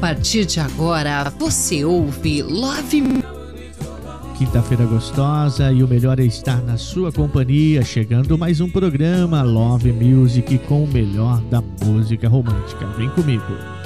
partir de agora, você ouve Love Quinta-feira gostosa e o melhor é estar na sua companhia. Chegando mais um programa Love Music com o melhor da música romântica. Vem comigo.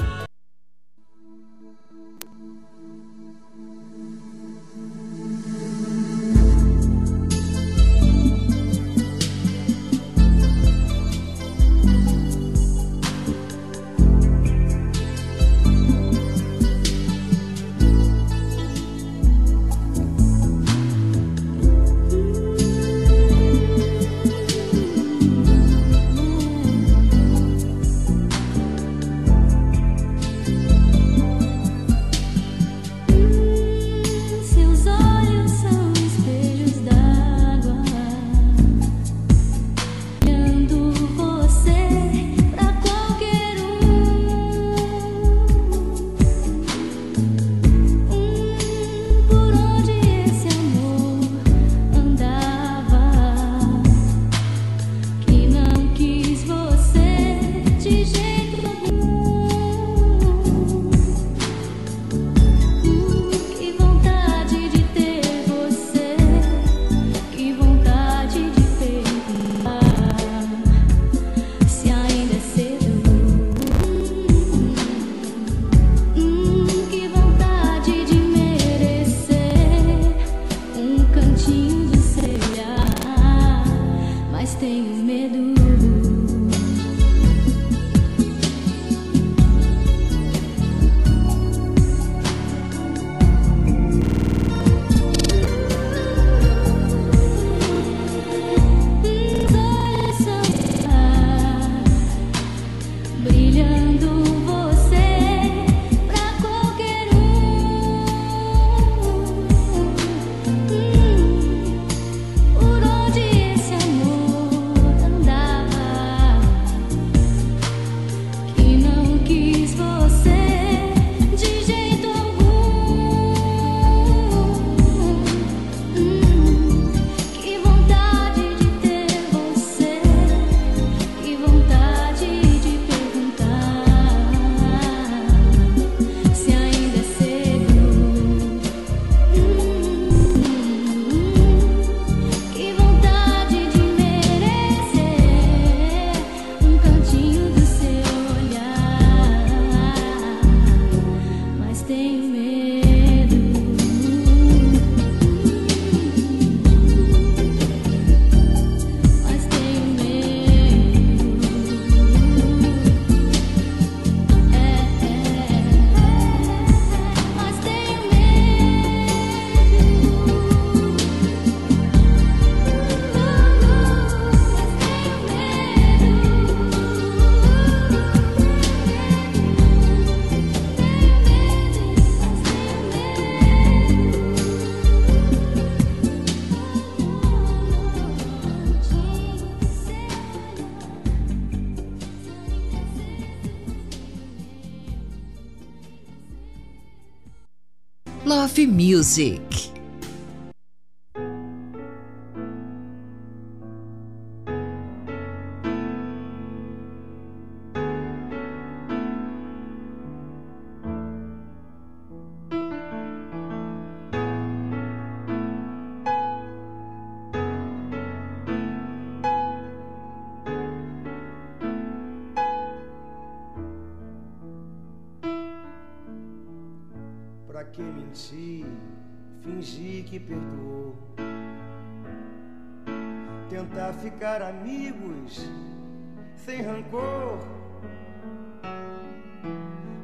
Sem rancor.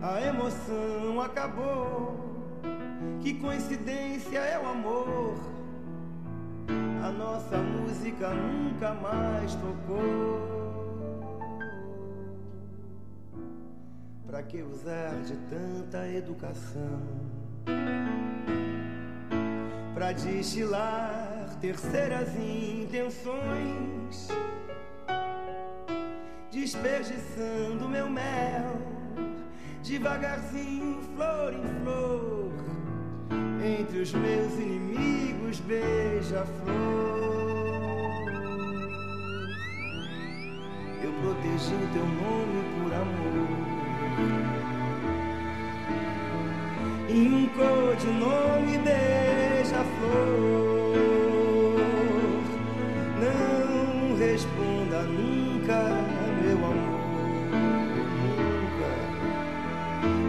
A emoção acabou. Que coincidência é o amor. A nossa música nunca mais tocou. Pra que usar de tanta educação? Pra destilar terceiras intenções desperdiçando meu mel, devagarzinho, flor em flor, entre os meus inimigos, beija-flor. Eu protegi o teu nome por amor. Em um codinome beija-flor. Não responda nunca, meu amor, nunca.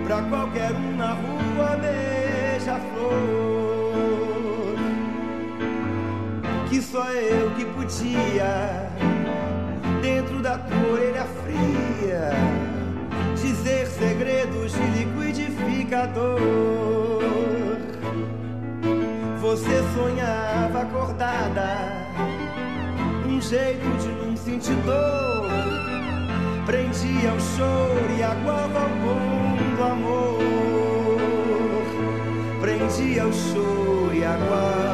Pra qualquer um na rua beija-flor. Que só eu que podia, dentro da tua orelha fria, dizer segredos de Você sonhava acordada, um jeito de não sentir dor. Prendia o choro e aguava o bom do amor. Prendia o choro e aguava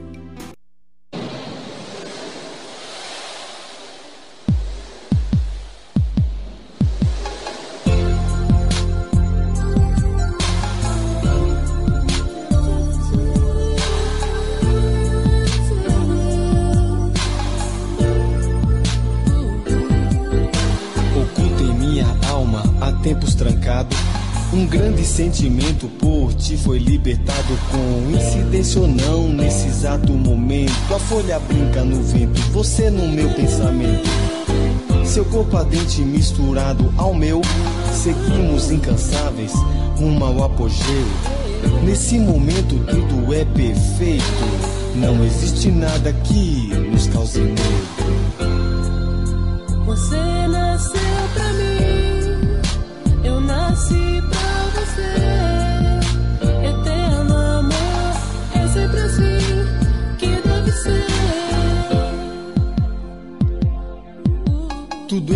Sentimento por ti foi libertado com incidência ou não nesse exato momento. A folha brinca no vento, você no meu pensamento. Seu corpo ardente misturado ao meu, seguimos incansáveis rumo ao apogeu. Nesse momento tudo é perfeito. Não existe nada que nos cause medo. Você nasceu pra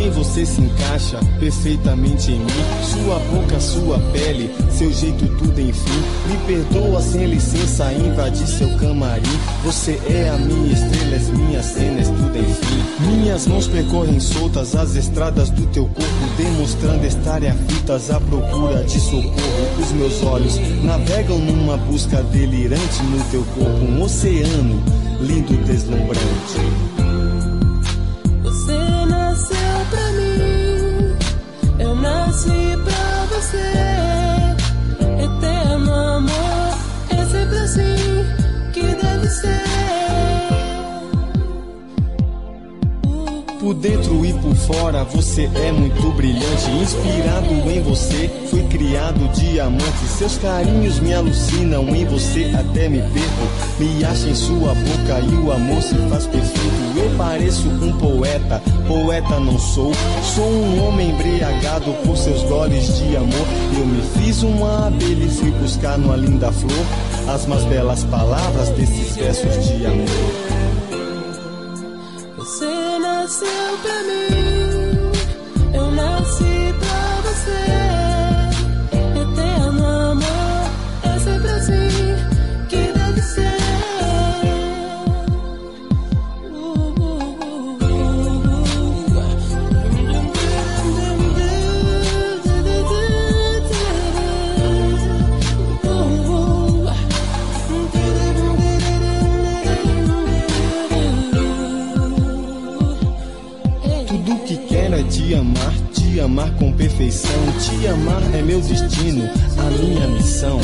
Tudo em você se encaixa perfeitamente em mim. Sua boca, sua pele, seu jeito, tudo enfim. Me perdoa sem licença invadir seu camarim. Você é a minha estrela, as minhas cenas, tudo enfim. Minhas mãos percorrem soltas as estradas do teu corpo, demonstrando estarem aflitas à procura de socorro. Os meus olhos navegam numa busca delirante no teu corpo, um oceano lindo, deslumbrante. Pra você. Eterno amor, é sempre assim que deve ser. Por dentro e por fora você é muito brilhante. Inspirado em você, fui criado diamante. Seus carinhos me alucinam, em você até me perco. Me acha em sua boca e o amor se faz perfeito. Eu pareço um poeta, poeta não sou. Sou um homem embriagado por seus goles de amor. Eu me fiz uma abelha e fui buscar numa linda flor as mais belas palavras desses versos de amor. Você nasceu pra mim, perfeição. Te amar é meu destino, a minha missão.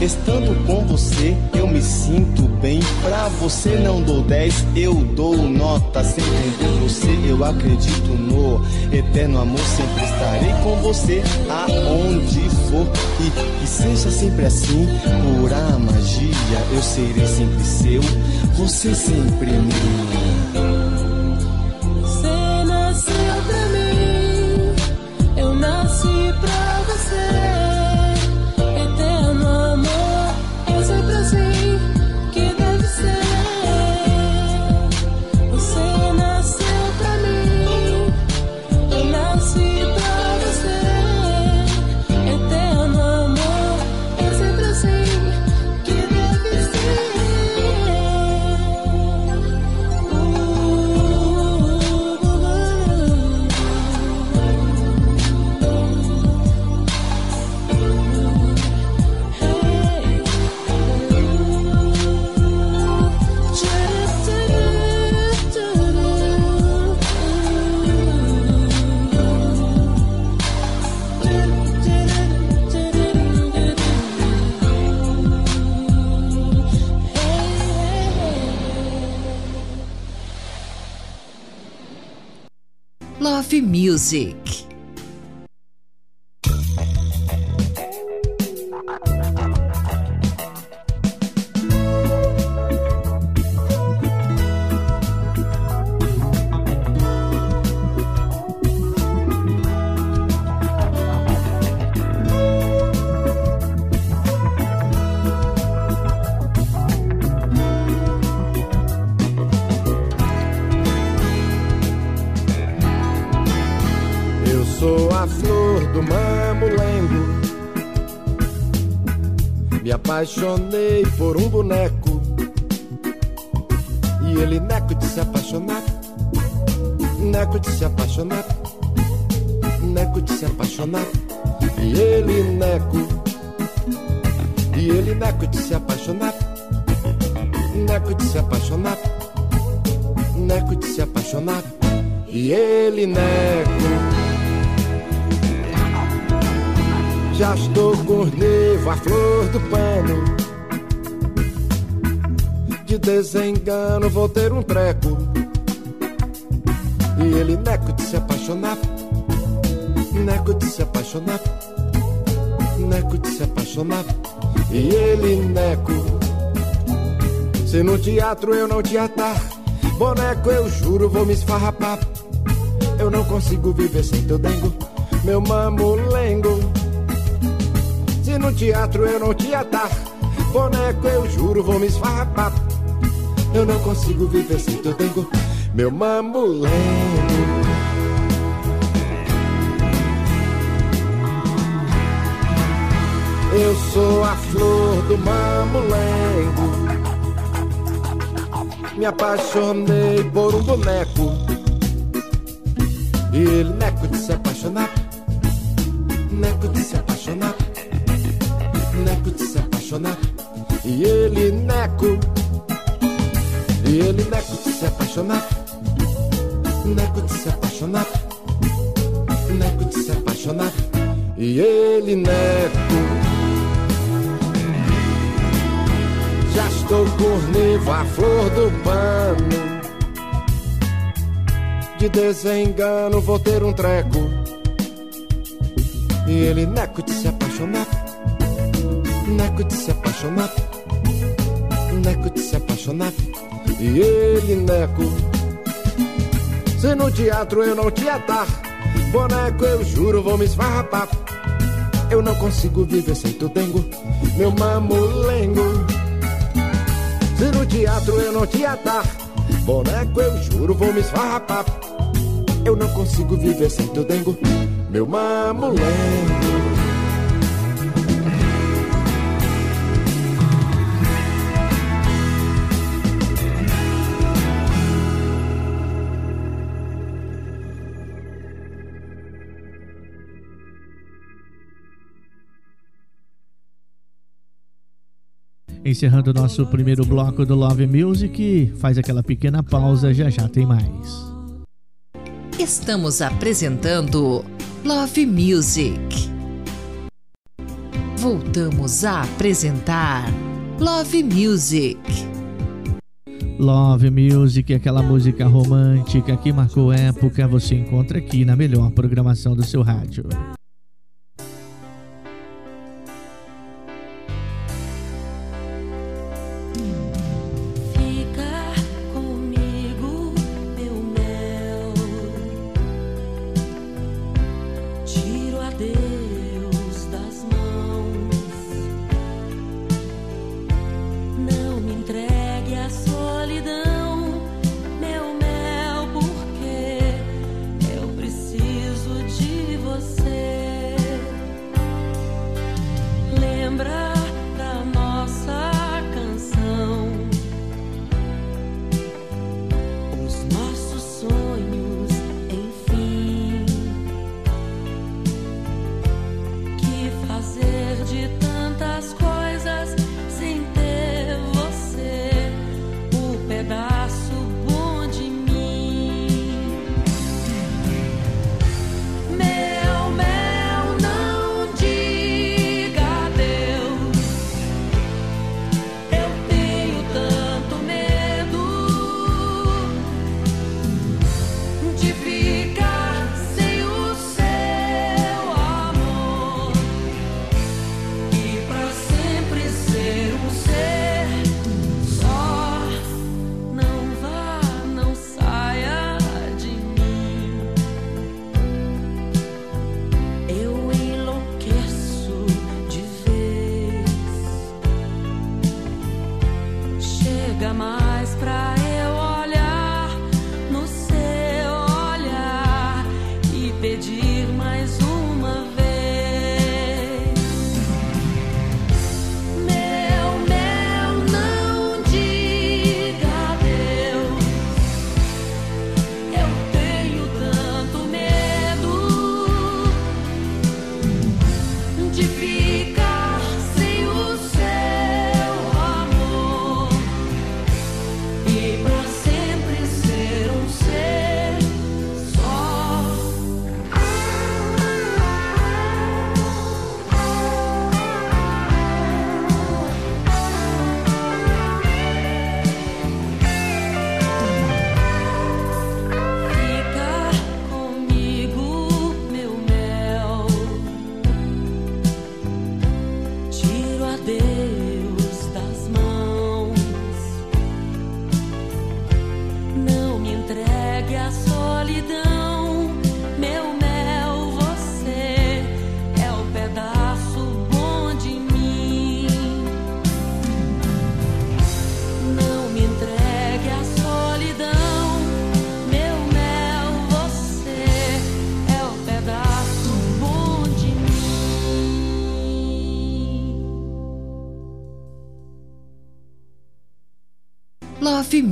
Estando com você, eu me sinto bem. Pra você não dou 10, eu dou nota. Sem entender você, eu acredito no eterno amor. Sempre estarei com você aonde for. E que seja sempre assim, pura magia. Eu serei sempre seu, você sempre minha. Do mamulengo. Me apaixonei por um boneco. E ele neco de se apaixonar. Neco de se apaixonar. Neco de se apaixonar. E ele neco. E ele neco de se apaixonar. Neco de se apaixonar. Neco de se apaixonar. E ele neco. Já estou com a flor do pano. De desengano vou ter um treco. E ele neco de se apaixonar. Neco de se apaixonar. Neco de se apaixonar. E ele neco. Se no teatro eu não te atar, boneco eu juro vou me esfarrapar. Eu não consigo viver sem teu dengo, meu mamulengo. No teatro eu não te atar, boneco eu juro vou me esfarrapar. Eu não consigo viver sem teu dengo, meu mamulengo. Eu sou a flor do mamulengo. Me apaixonei por um boneco. E ele neco de se apaixonar. Neco de se apaixonar. Neco de se apaixonar. E ele neco. E ele neco de se apaixonar. Neco de se apaixonar. Neco de se apaixonar. E ele neco. Já estou com nevo, a flor do pano. De desengano vou ter um treco. E ele neco de se apaixonar. Neco de se apaixonar. Neco de se apaixonar. E ele neco. Se no teatro eu não te atar, boneco eu juro vou me esfarrapar. Eu não consigo viver sem tu dengo, meu mamulengo. Se no teatro eu não te atar, boneco eu juro vou me esfarrapar. Eu não consigo viver sem teu dengo, meu mamulengo. Encerrando o nosso primeiro bloco do Love Music, faz aquela pequena pausa, já já tem mais. Estamos apresentando Love Music. Voltamos a apresentar Love Music. Love Music, aquela música romântica que marcou época, você encontra aqui na melhor programação do seu rádio.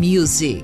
Music.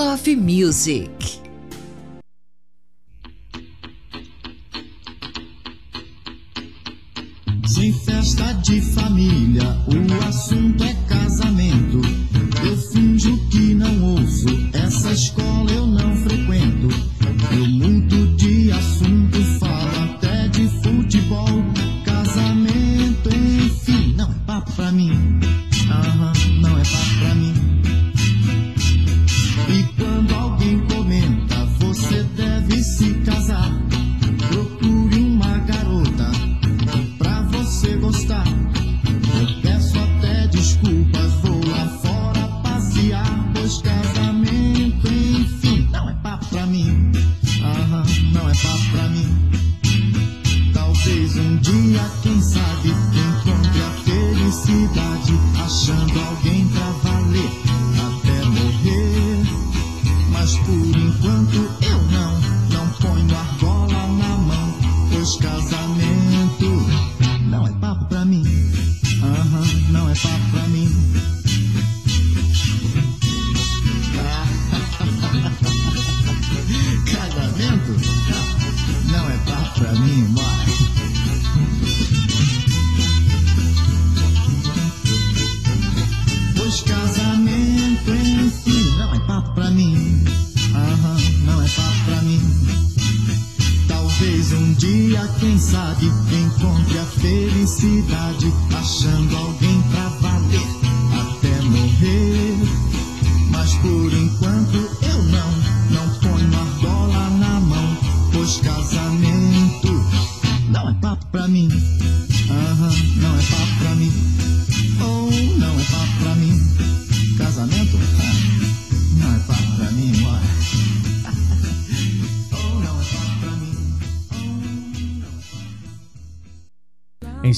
Love Music.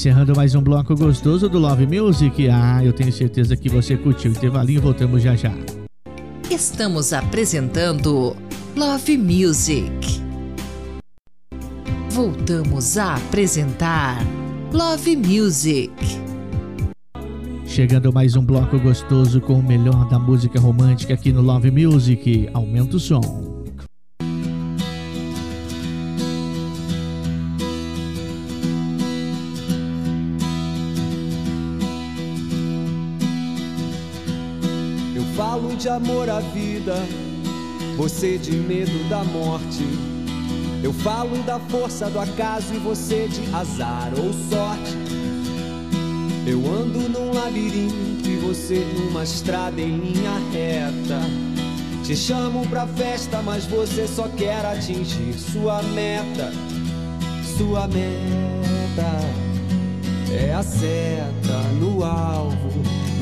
Encerrando mais um bloco gostoso do Love Music. Ah, eu tenho certeza que você curtiu. Intervalinho, voltamos já já. Estamos apresentando Love Music. Voltamos a apresentar Love Music. Chegando mais um bloco gostoso com o melhor da música romântica aqui no Love Music. Aumenta o som. De amor à vida, você de medo da morte. Eu falo da força do acaso e você de azar ou sorte. Eu ando num labirinto e você numa estrada em linha reta. Te chamo pra festa, mas você só quer atingir sua meta. Sua meta é a seta no alvo,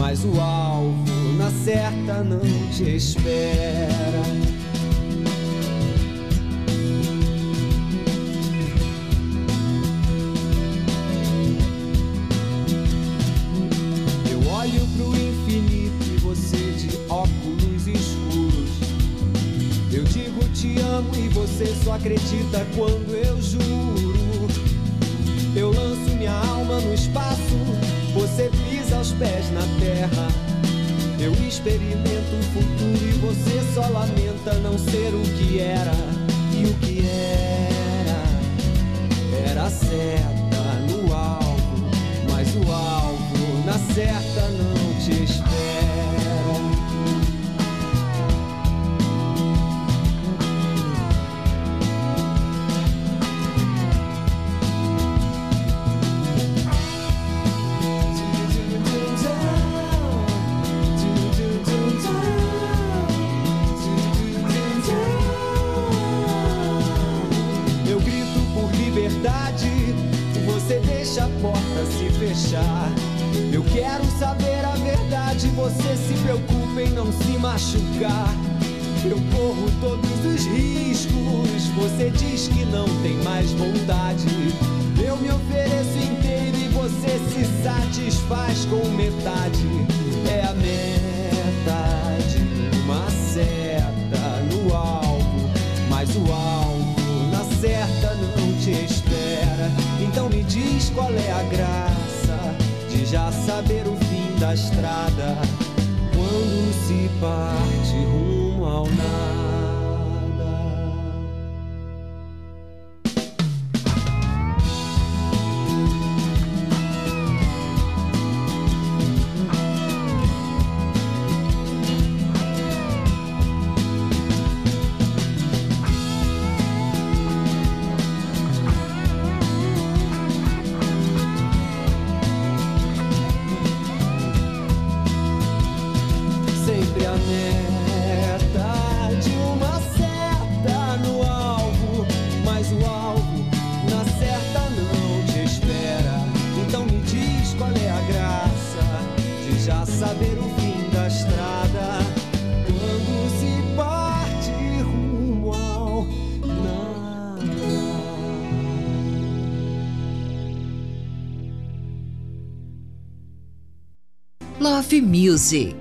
mas o alvo na certa não te espera. Eu olho pro infinito e você de óculos escuros. Eu digo te amo e você só acredita quando eu juro. Eu lanço minha alma no espaço, aos pés na terra. Eu experimento o futuro e você só lamenta não ser o que era. E o que era, era seta no alvo, mas o alvo na certa não te espera. Music.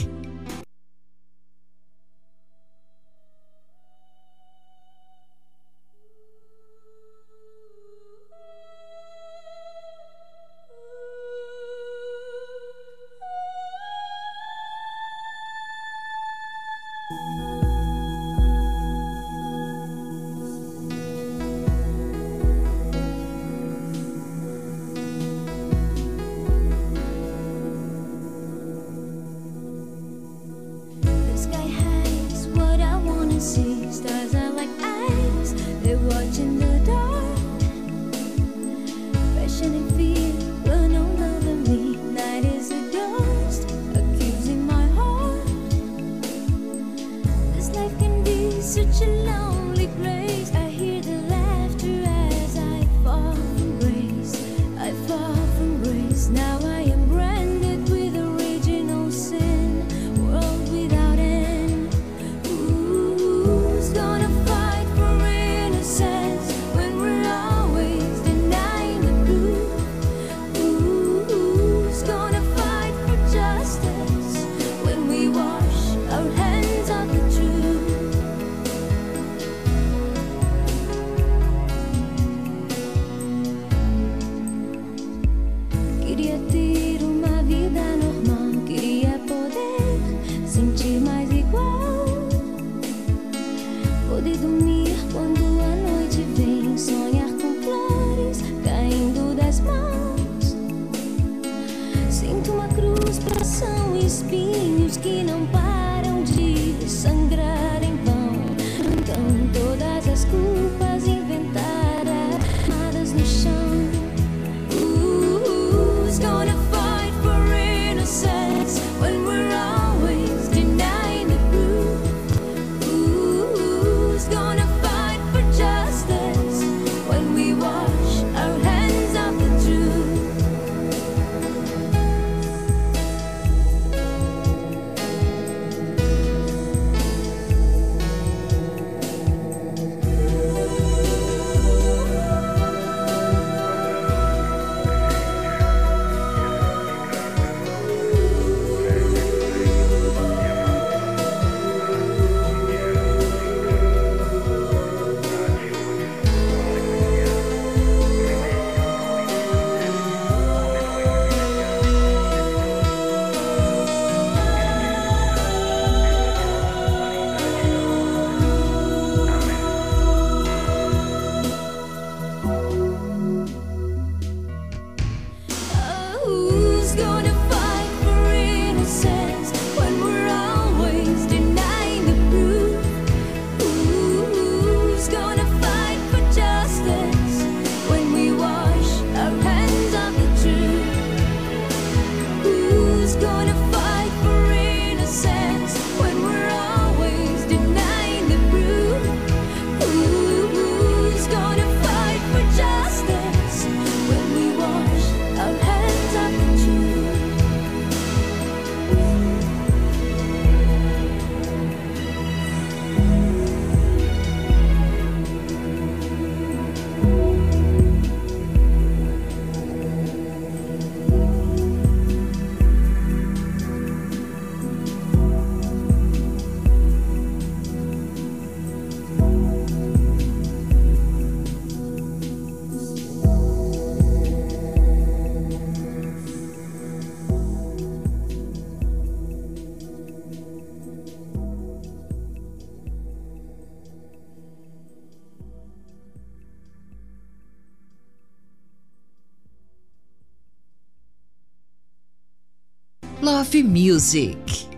Music.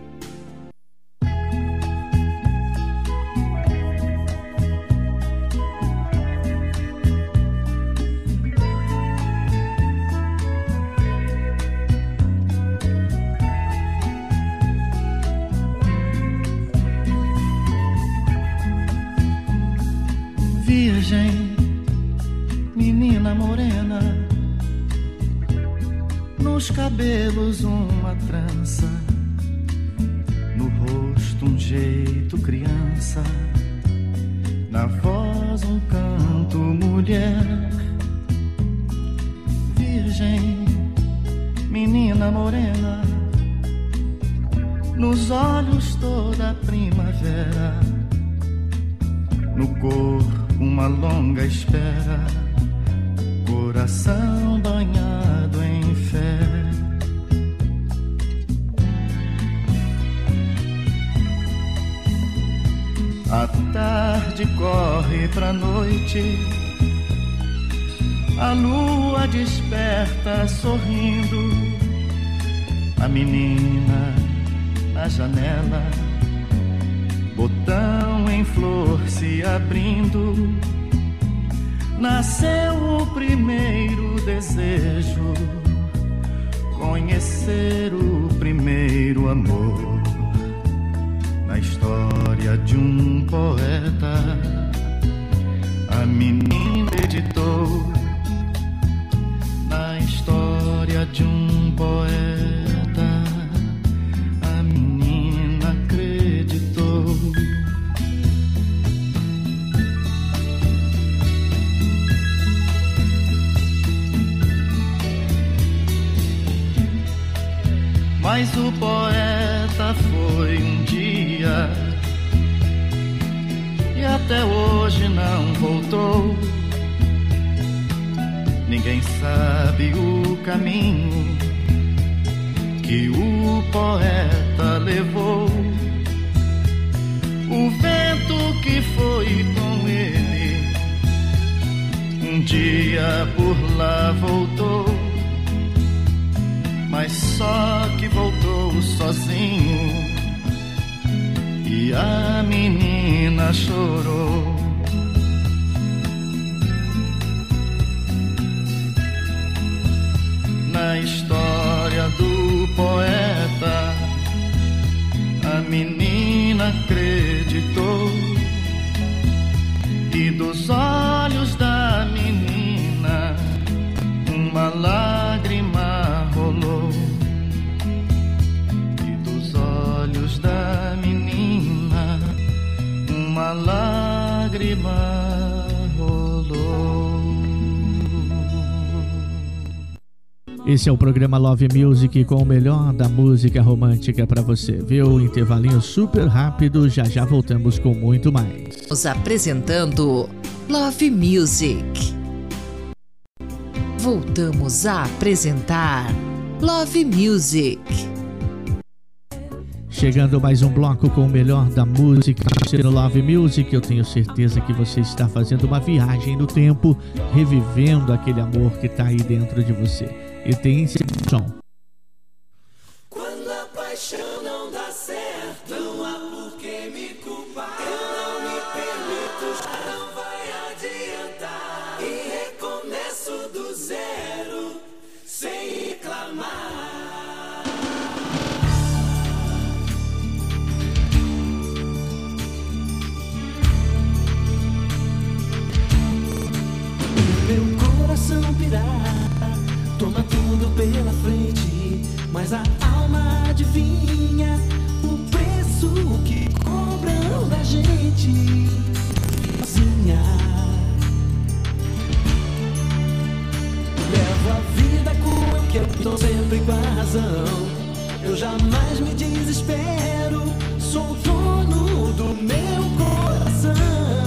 Poeta levou. O vento que foi com ele um dia por lá voltou mas só que voltou sozinho e a menina chorou. Na história do poeta, a menina acreditou. E dos olhos Esse é o programa Love Music com o melhor da música romântica pra você. Viu? Intervalinho super rápido, já já voltamos com muito mais. Nos apresentando Love Music. Voltamos a apresentar Love Music. Chegando mais um bloco com o melhor da música no Love Music. Eu tenho certeza que você está fazendo uma viagem no tempo, revivendo aquele amor que está aí dentro de você. E tem esse pela frente, mas a alma adivinha o preço que cobram da gente. Sozinha. Levo a vida como eu quero, estou sempre com a razão. Eu jamais me desespero, sou dono do meu coração.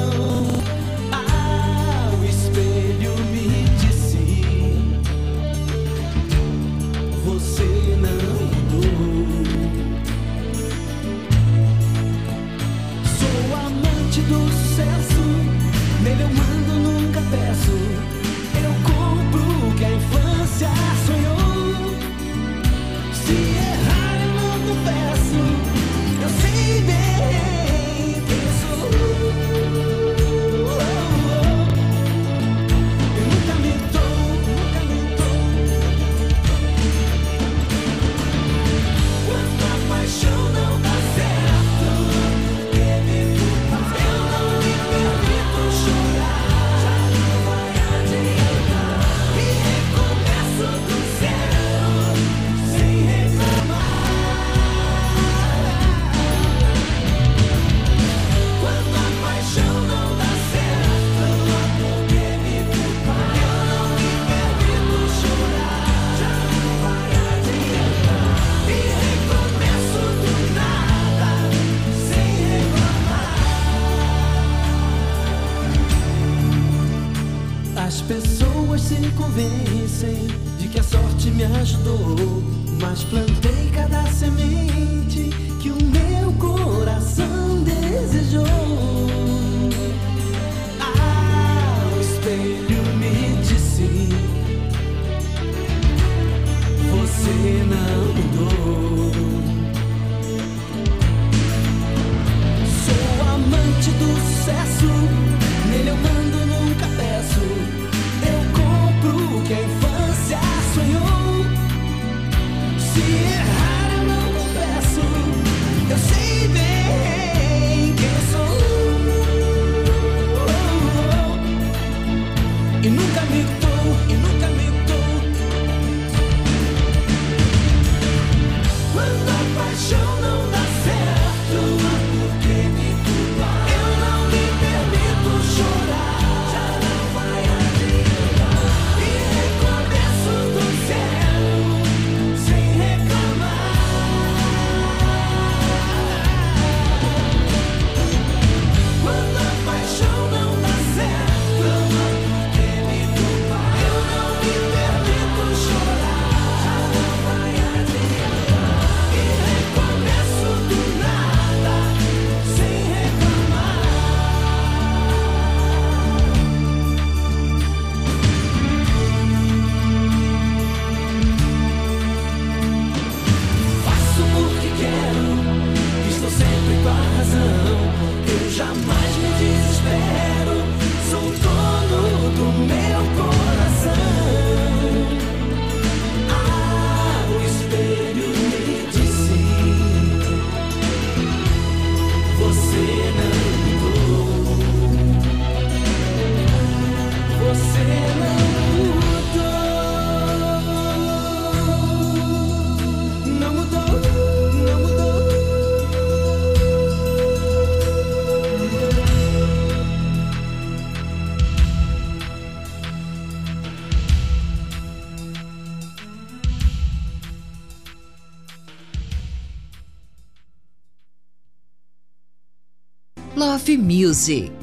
Z.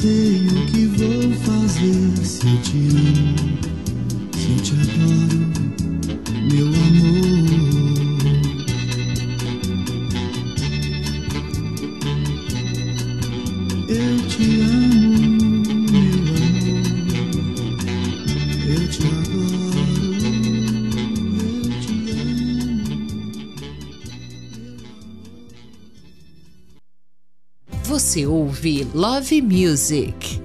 sei o que vou fazer se eu te amo. Love Music.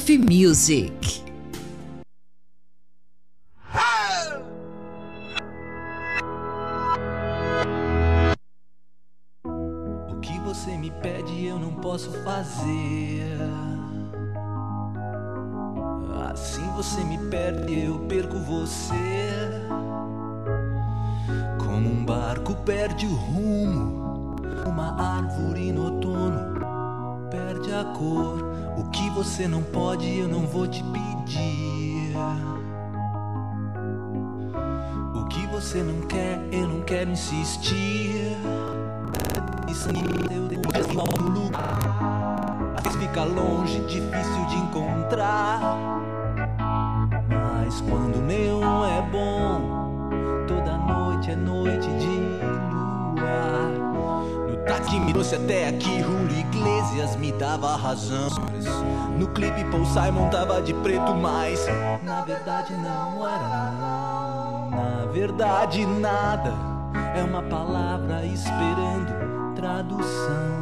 Love Music. Você não pode, eu não vou te pedir. O que você não quer, eu não quero insistir. Isso depois no lugar. Fica longe, difícil de encontrar. Me trouxe até aqui, Julio Iglesias me dava razão. No clipe Paul Simon tava de preto, mas na verdade não era. Na verdade nada é uma palavra esperando tradução.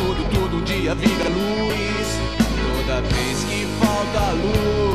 Tudo, todo dia vira luz. Toda vez que falta luz,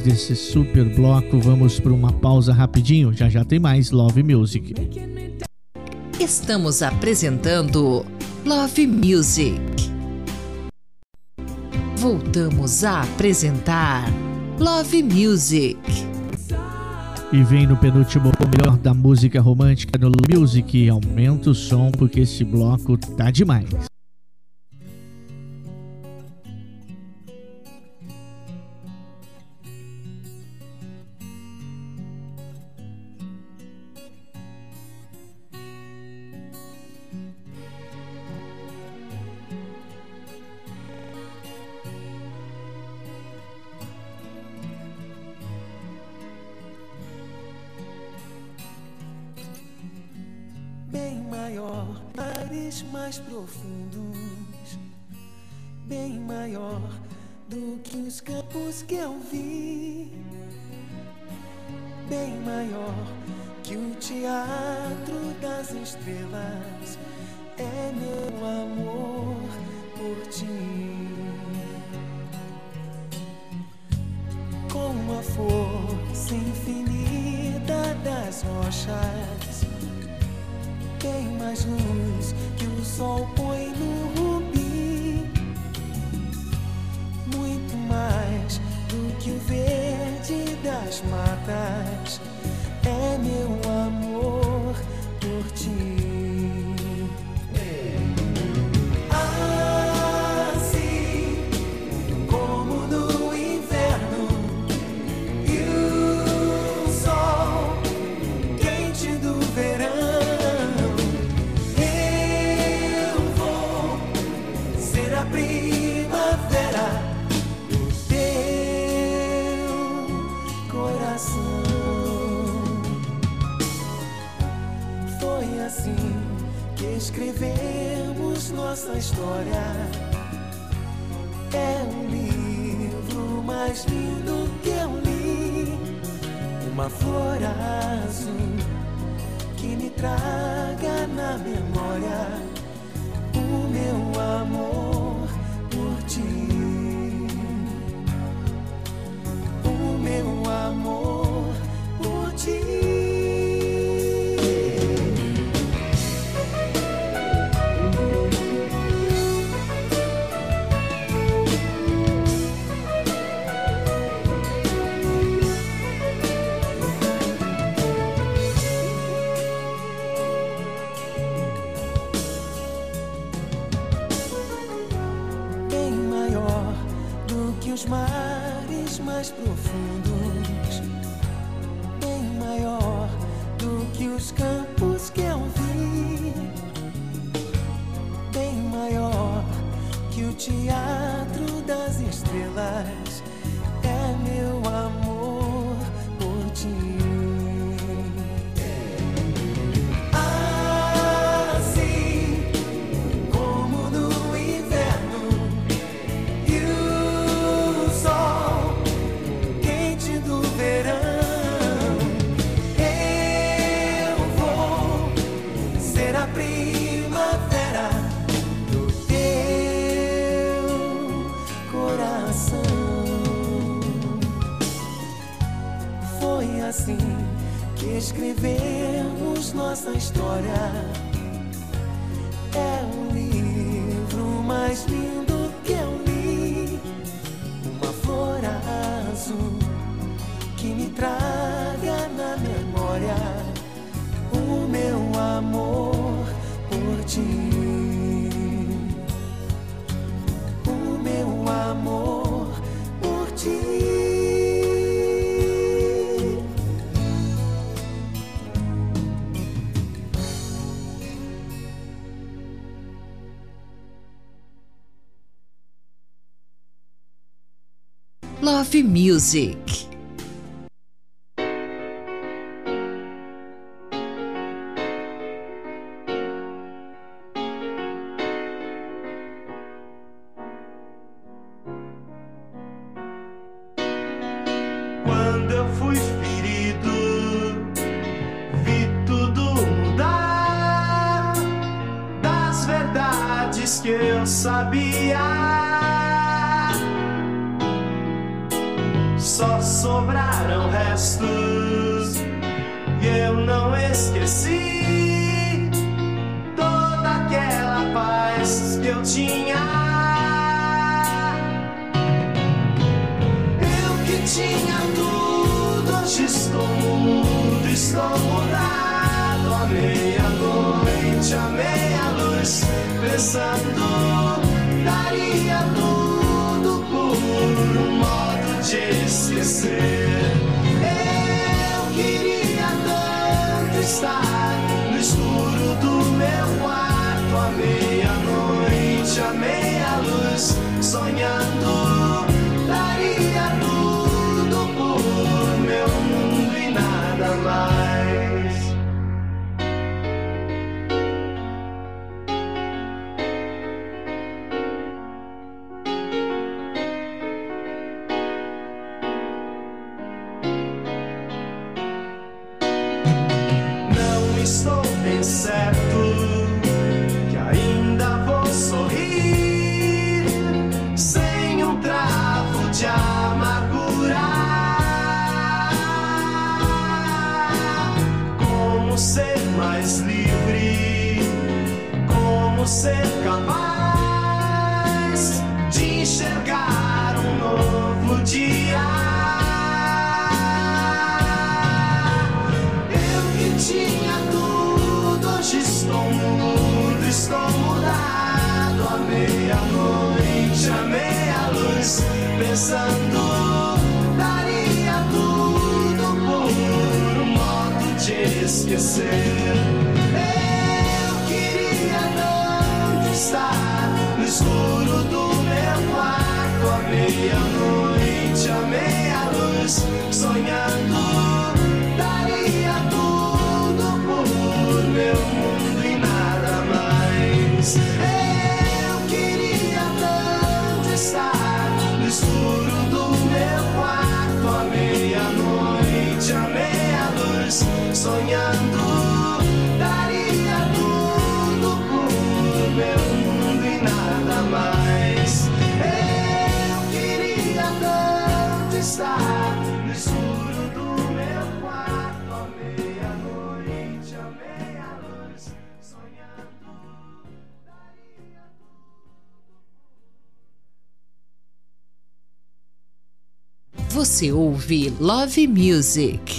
Depois desse super bloco, vamos para uma pausa rapidinho. Já já tem mais Love Music. Estamos apresentando Love Music. Voltamos a apresentar Love Music. E vem no penúltimo melhor da música romântica no Music. Aumenta o som porque esse bloco tá demais. campos que eu vi, bem maior que o teatro das estrelas, é meu amor por ti. Com a força infinita das rochas, tem mais luz que o sol. memória. pro nossa história. Music. tinha Ouve Love Music.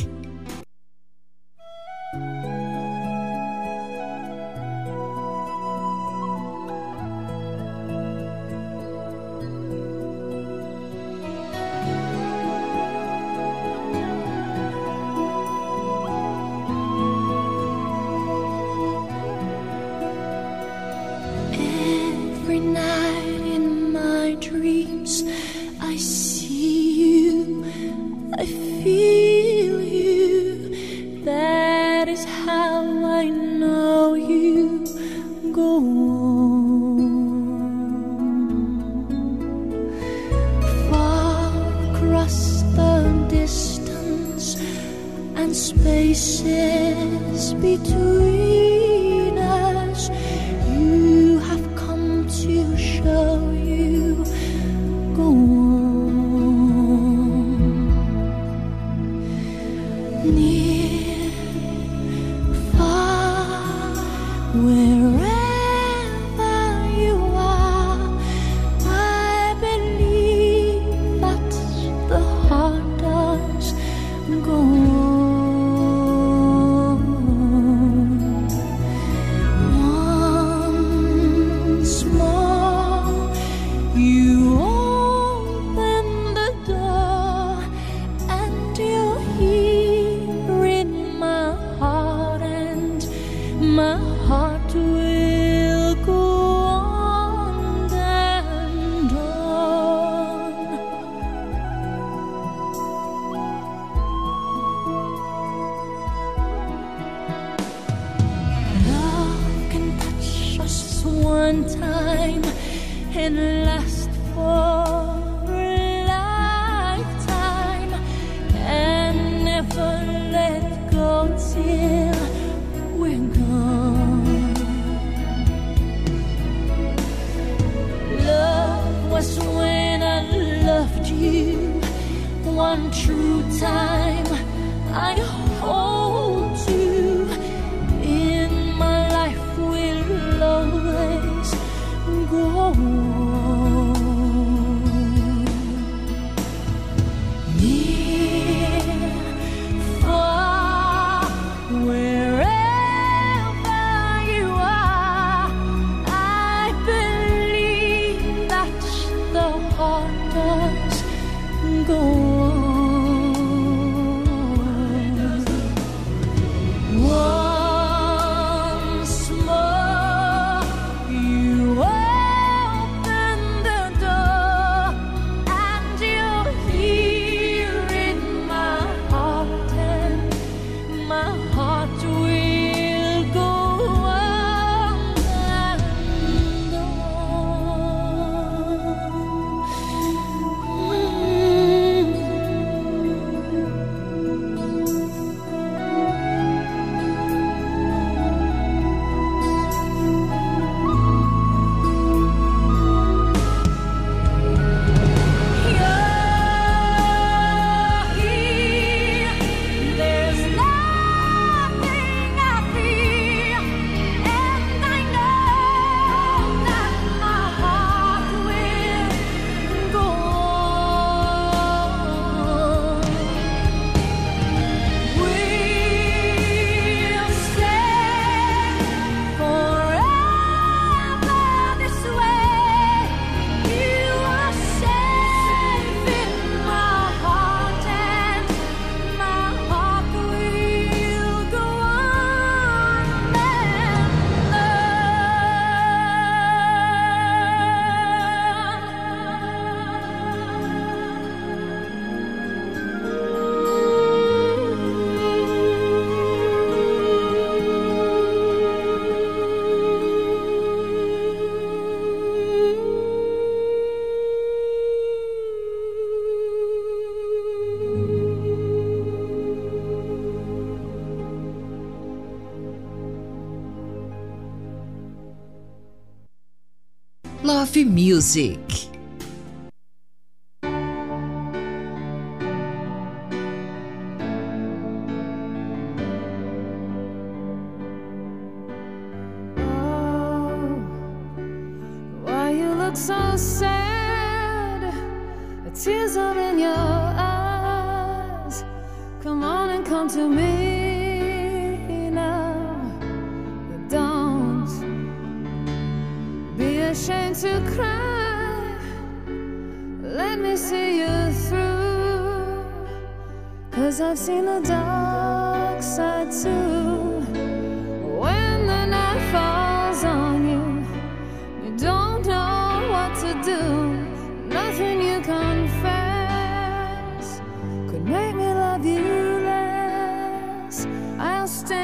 Music.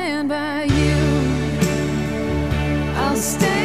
stand by you. I'll stand.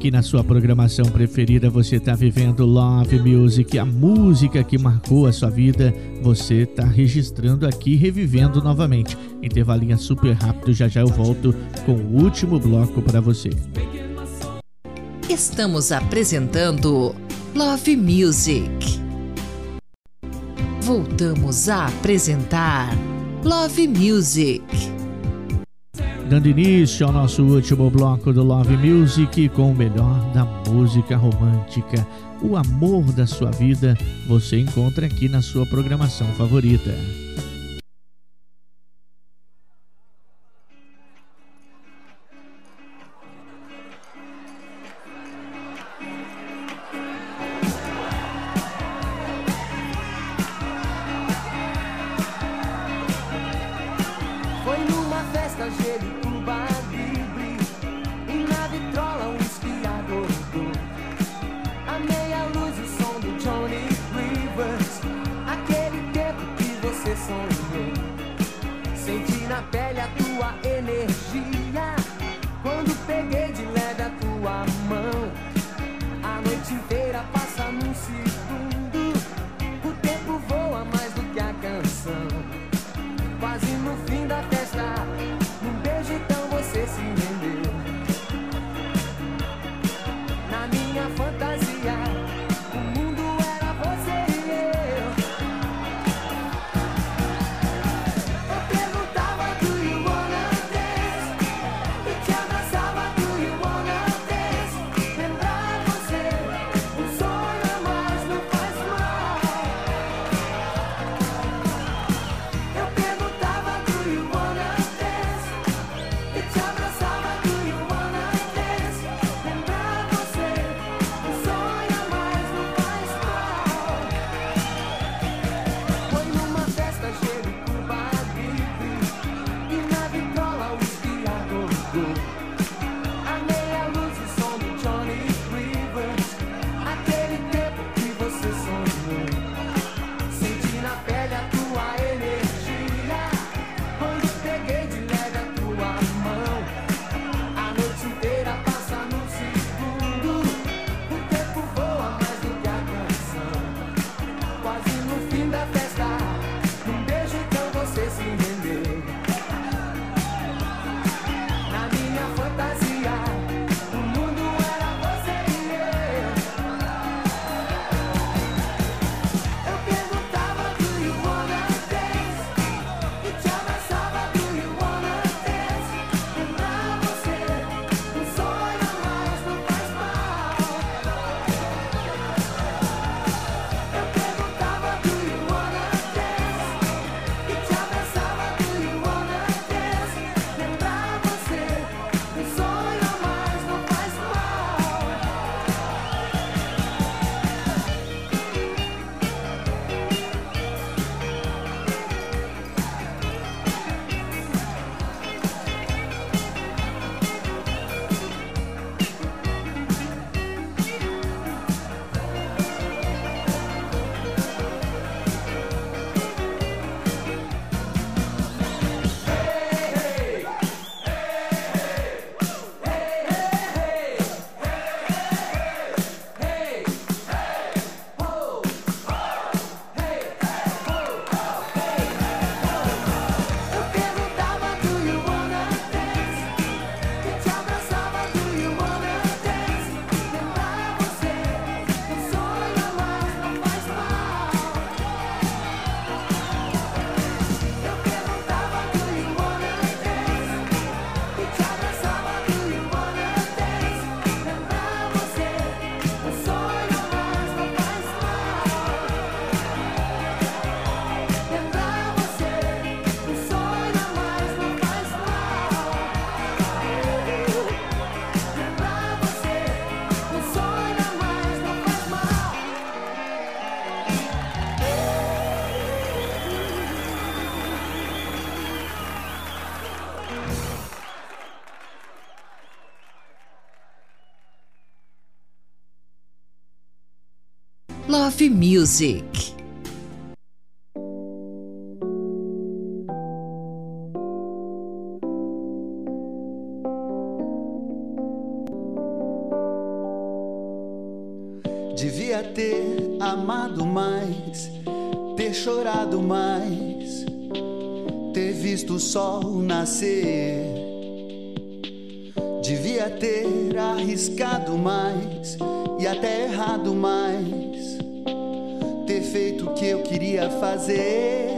Aqui na sua programação preferida, você está vivendo Love Music, a música que marcou a sua vida. Você está registrando aqui, revivendo novamente. Intervalinha super rápido, já já eu volto com o último bloco para você. Estamos apresentando Love Music. Voltamos a apresentar Love Music dando início ao nosso último bloco do Love Music com o melhor da música romântica. O amor da sua vida você encontra aqui na sua programação favorita. Love Music. Devia ter amado mais, ter chorado mais, ter visto o sol nascer. Devia ter arriscado mais e até errado mais feito o que eu queria fazer.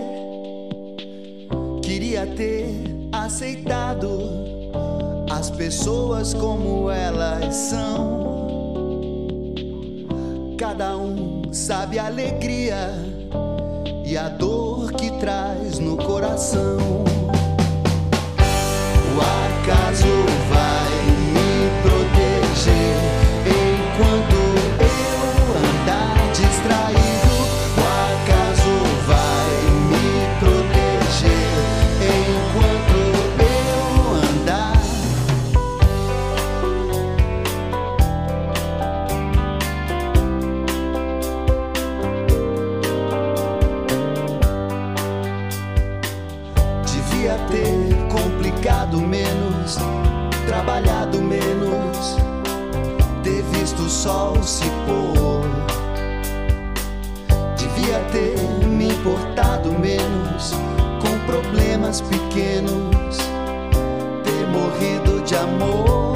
Queria ter aceitado as pessoas como elas são. Cada um sabe a alegria e a dor que traz no coração. O acaso vai me proteger. sol se pôr. Devia ter me importado menos com problemas pequenos, ter morrido de amor.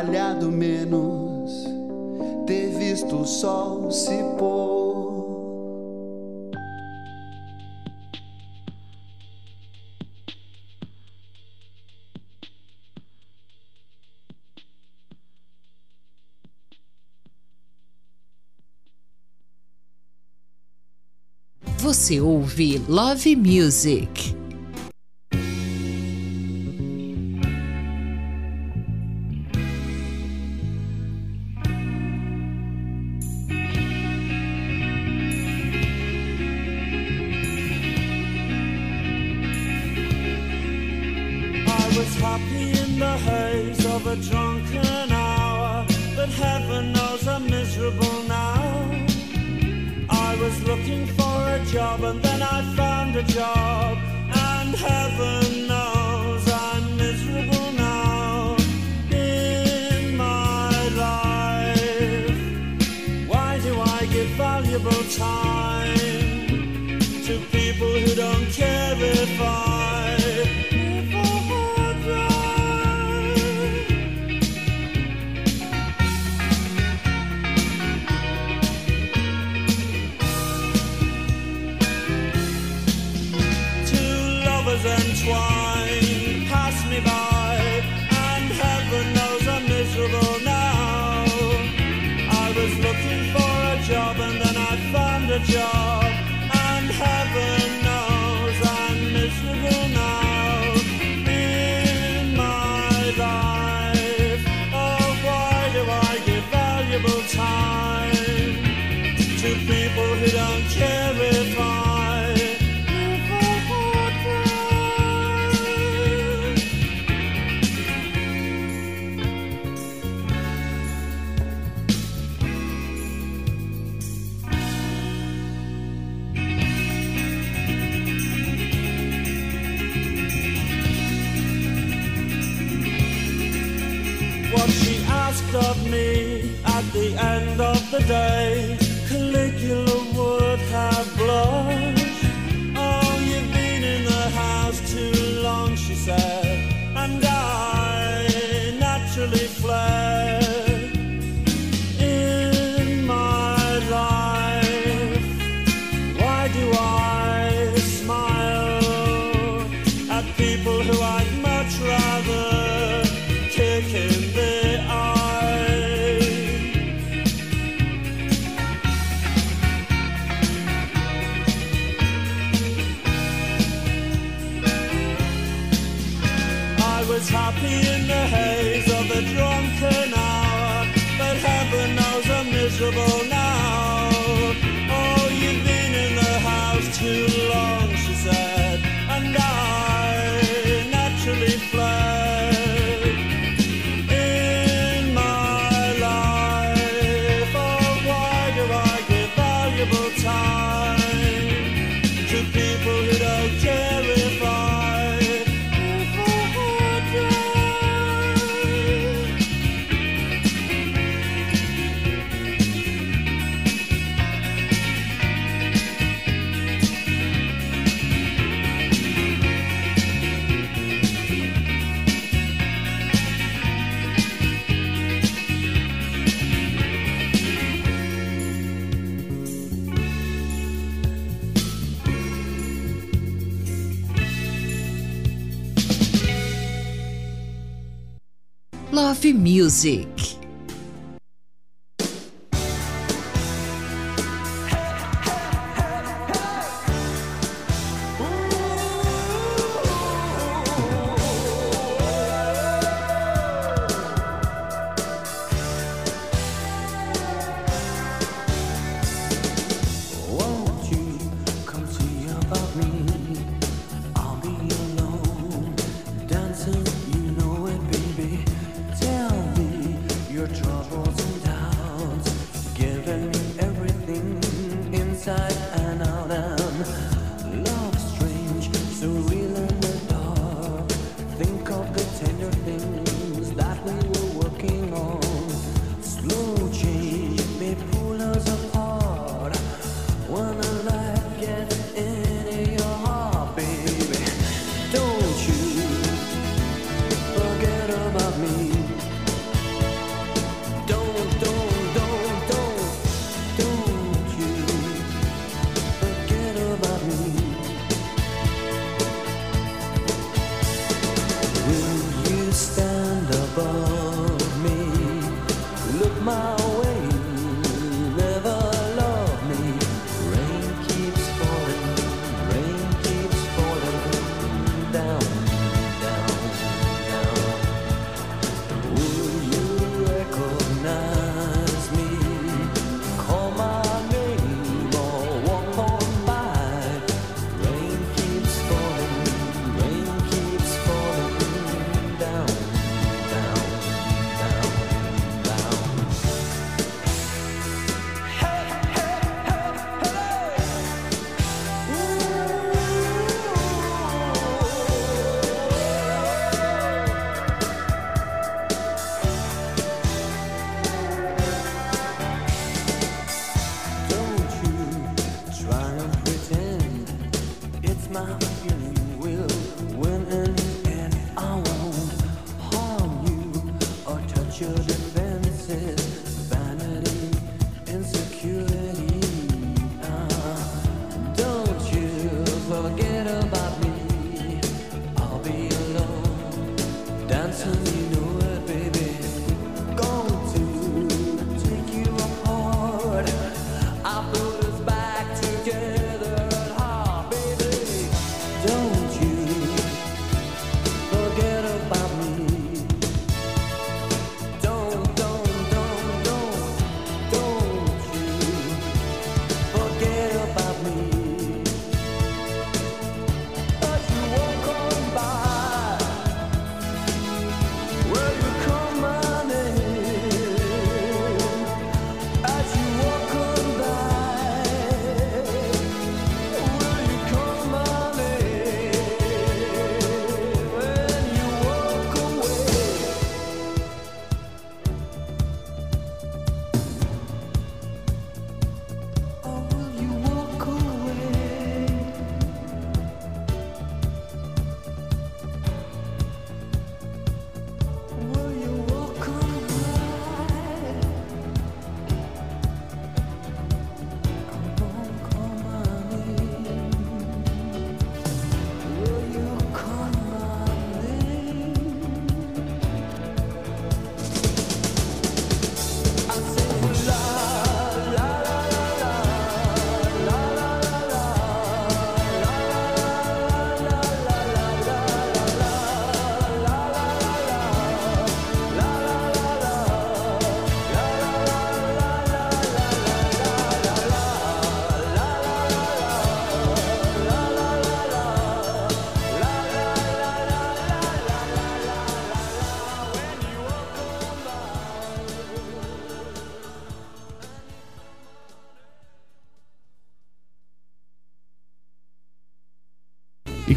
trabalhado menos, ter visto o sol se pôr. Você ouve Love Music. job and then I found a job and heaven Music.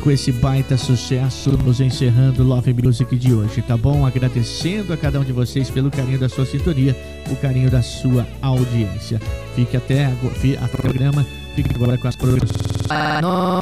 com esse baita sucesso, nos encerrando Love Music de hoje, tá bom? Agradecendo a cada um de vocês pelo carinho da sua sintonia, o carinho da sua audiência. Fique até agora, programa, fique agora com as produções. Ah,